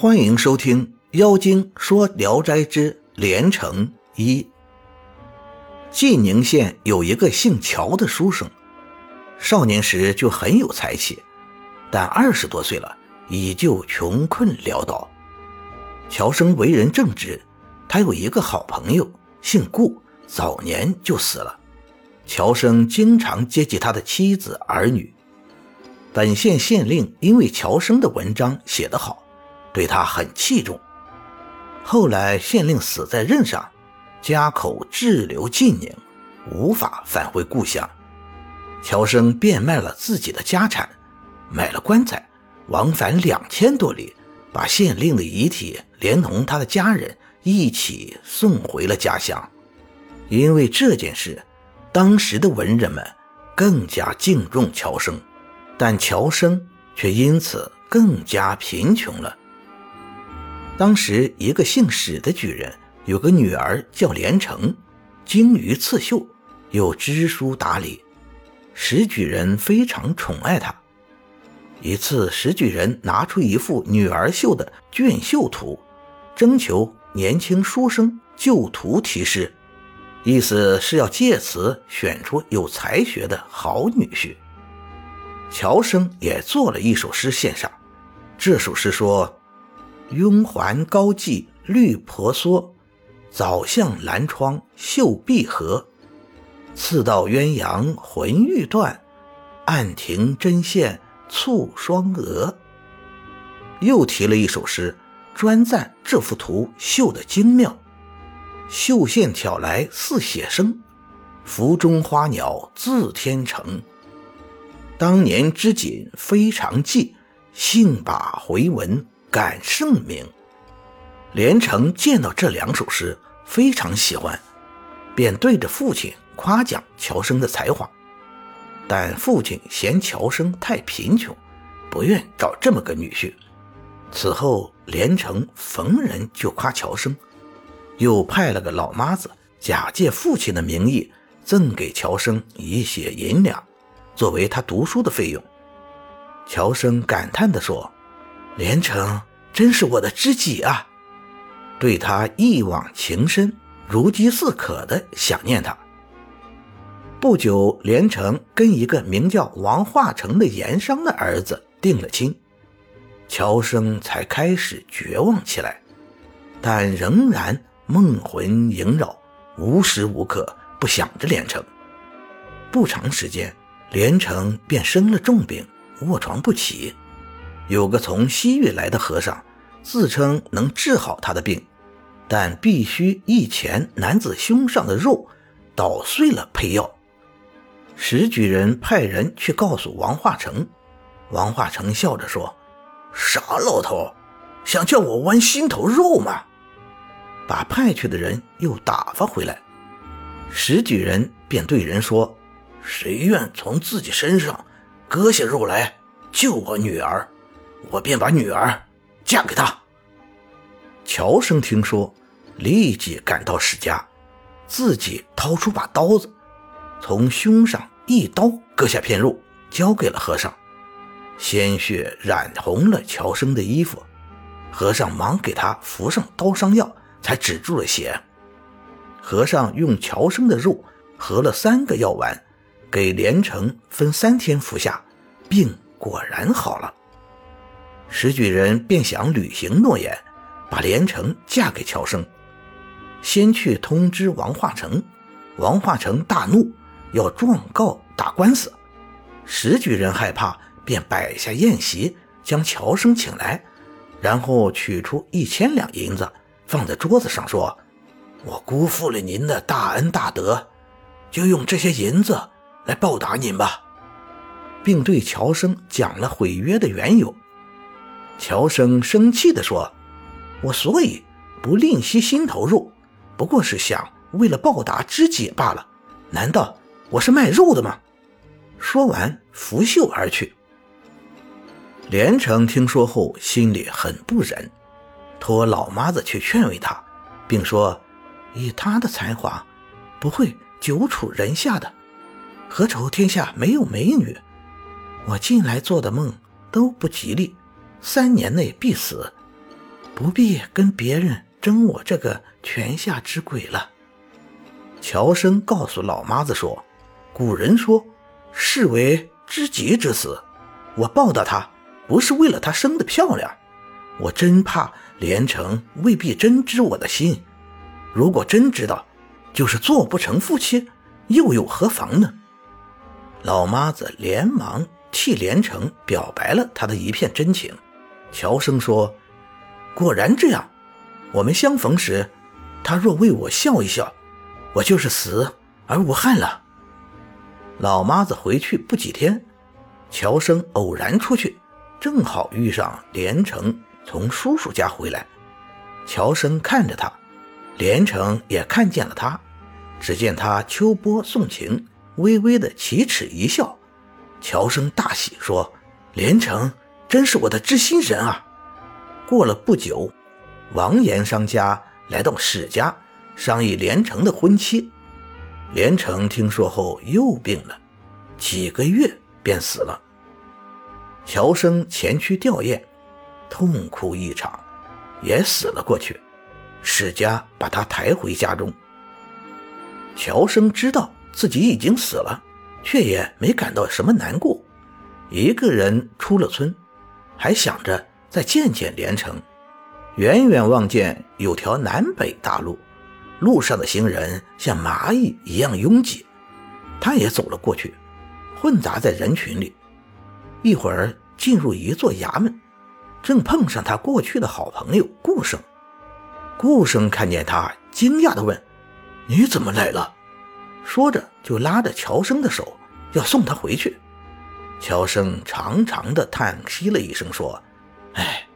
欢迎收听《妖精说聊斋之连城一》。晋宁县有一个姓乔的书生，少年时就很有才气，但二十多岁了，依旧穷困潦倒。乔生为人正直，他有一个好朋友，姓顾，早年就死了。乔生经常接济他的妻子儿女。本县县令因为乔生的文章写得好。对他很器重。后来县令死在任上，家口滞留晋宁，无法返回故乡。乔生变卖了自己的家产，买了棺材，往返两千多里，把县令的遗体连同他的家人一起送回了家乡。因为这件事，当时的文人们更加敬重乔生，但乔生却因此更加贫穷了。当时，一个姓史的举人有个女儿叫连城，精于刺绣，又知书达理。史举人非常宠爱她。一次，史举人拿出一幅女儿绣的卷绣图，征求年轻书生就图题诗，意思是要借此选出有才学的好女婿。乔生也做了一首诗献上，这首诗说。拥环高髻绿婆娑，早向兰窗绣碧荷。刺到鸳鸯魂欲断，暗停针线蹙双蛾。又提了一首诗，专赞这幅图绣得精妙。绣线挑来似写生，幅中花鸟自天成。当年织锦非常记，幸把回文。感盛名，连城见到这两首诗，非常喜欢，便对着父亲夸奖乔生的才华。但父亲嫌乔生太贫穷，不愿找这么个女婿。此后，连城逢人就夸乔生，又派了个老妈子假借父亲的名义赠给乔生一些银两，作为他读书的费用。乔生感叹地说。连城真是我的知己啊，对他一往情深，如饥似渴的想念他。不久，连城跟一个名叫王化成的盐商的儿子定了亲，乔生才开始绝望起来，但仍然梦魂萦绕，无时无刻不想着连城。不长时间，连城便生了重病，卧床不起。有个从西域来的和尚，自称能治好他的病，但必须一钱男子胸上的肉捣碎了配药。石举人派人去告诉王化成，王化成笑着说：“傻老头，想叫我剜心头肉吗？”把派去的人又打发回来，石举人便对人说：“谁愿从自己身上割下肉来救我女儿？”我便把女儿嫁给他。乔生听说，立即赶到史家，自己掏出把刀子，从胸上一刀割下片肉，交给了和尚。鲜血染红了乔生的衣服，和尚忙给他服上刀伤药，才止住了血。和尚用乔生的肉合了三个药丸，给连城分三天服下，病果然好了。石举人便想履行诺言，把连城嫁给乔生。先去通知王化成，王化成大怒，要状告打官司。石举人害怕，便摆下宴席，将乔生请来，然后取出一千两银子放在桌子上，说：“我辜负了您的大恩大德，就用这些银子来报答您吧。”并对乔生讲了毁约的缘由。乔生生气地说：“我所以不吝惜心头肉，不过是想为了报答知己罢了。难道我是卖肉的吗？”说完，拂袖而去。连城听说后，心里很不忍，托老妈子去劝慰他，并说：“以他的才华，不会久处人下的。何愁天下没有美女？我近来做的梦都不吉利。”三年内必死，不必跟别人争我这个泉下之鬼了。乔生告诉老妈子说：“古人说，士为知己之死，我报答他不是为了她生的漂亮，我真怕连城未必真知我的心。如果真知道，就是做不成夫妻，又有何妨呢？”老妈子连忙替连城表白了他的一片真情。乔生说：“果然这样，我们相逢时，他若为我笑一笑。”我就是死而无憾了。老妈子回去不几天，乔生偶然出去，正好遇上连城从叔叔家回来。乔生看着他，连城也看见了他。只见他秋波送情，微微的启齿一笑。乔生大喜，说：“连城真是我的知心人啊！”过了不久，王岩商家来到史家。商议连城的婚期，连城听说后又病了，几个月便死了。乔生前去吊唁，痛哭一场，也死了过去。史家把他抬回家中。乔生知道自己已经死了，却也没感到什么难过。一个人出了村，还想着再见见连城。远远望见有条南北大路。路上的行人像蚂蚁一样拥挤，他也走了过去，混杂在人群里。一会儿进入一座衙门，正碰上他过去的好朋友顾生。顾生看见他，惊讶地问：“你怎么来了？”说着就拉着乔生的手要送他回去。乔生长长的叹息了一声，说：“哎，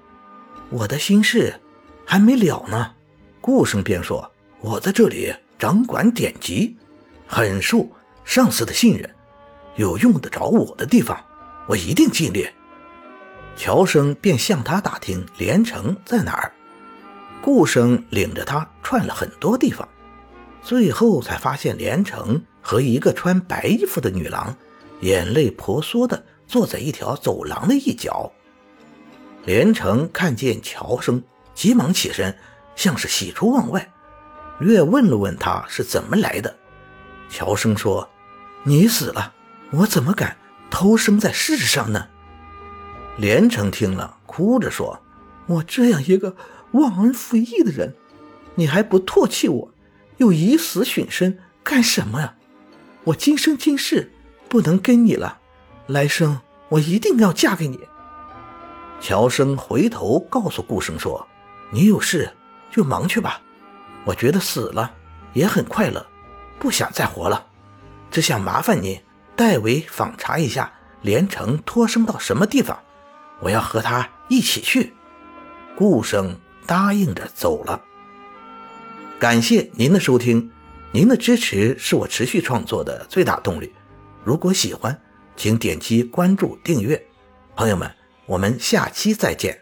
我的心事还没了呢。”顾生便说。我在这里掌管典籍，很受上司的信任，有用得着我的地方，我一定尽力。乔生便向他打听连城在哪儿。顾生领着他串了很多地方，最后才发现连城和一个穿白衣服的女郎，眼泪婆娑的坐在一条走廊的一角。连城看见乔生，急忙起身，像是喜出望外。略问了问他是怎么来的，乔生说：“你死了，我怎么敢偷生在世上呢？”连城听了，哭着说：“我这样一个忘恩负义的人，你还不唾弃我，又以死殉身，干什么呀？我今生今世不能跟你了，来生我一定要嫁给你。”乔生回头告诉顾生说：“你有事就忙去吧。”我觉得死了也很快乐，不想再活了，只想麻烦你代为访查一下连城托生到什么地方，我要和他一起去。顾生答应着走了。感谢您的收听，您的支持是我持续创作的最大动力。如果喜欢，请点击关注订阅。朋友们，我们下期再见。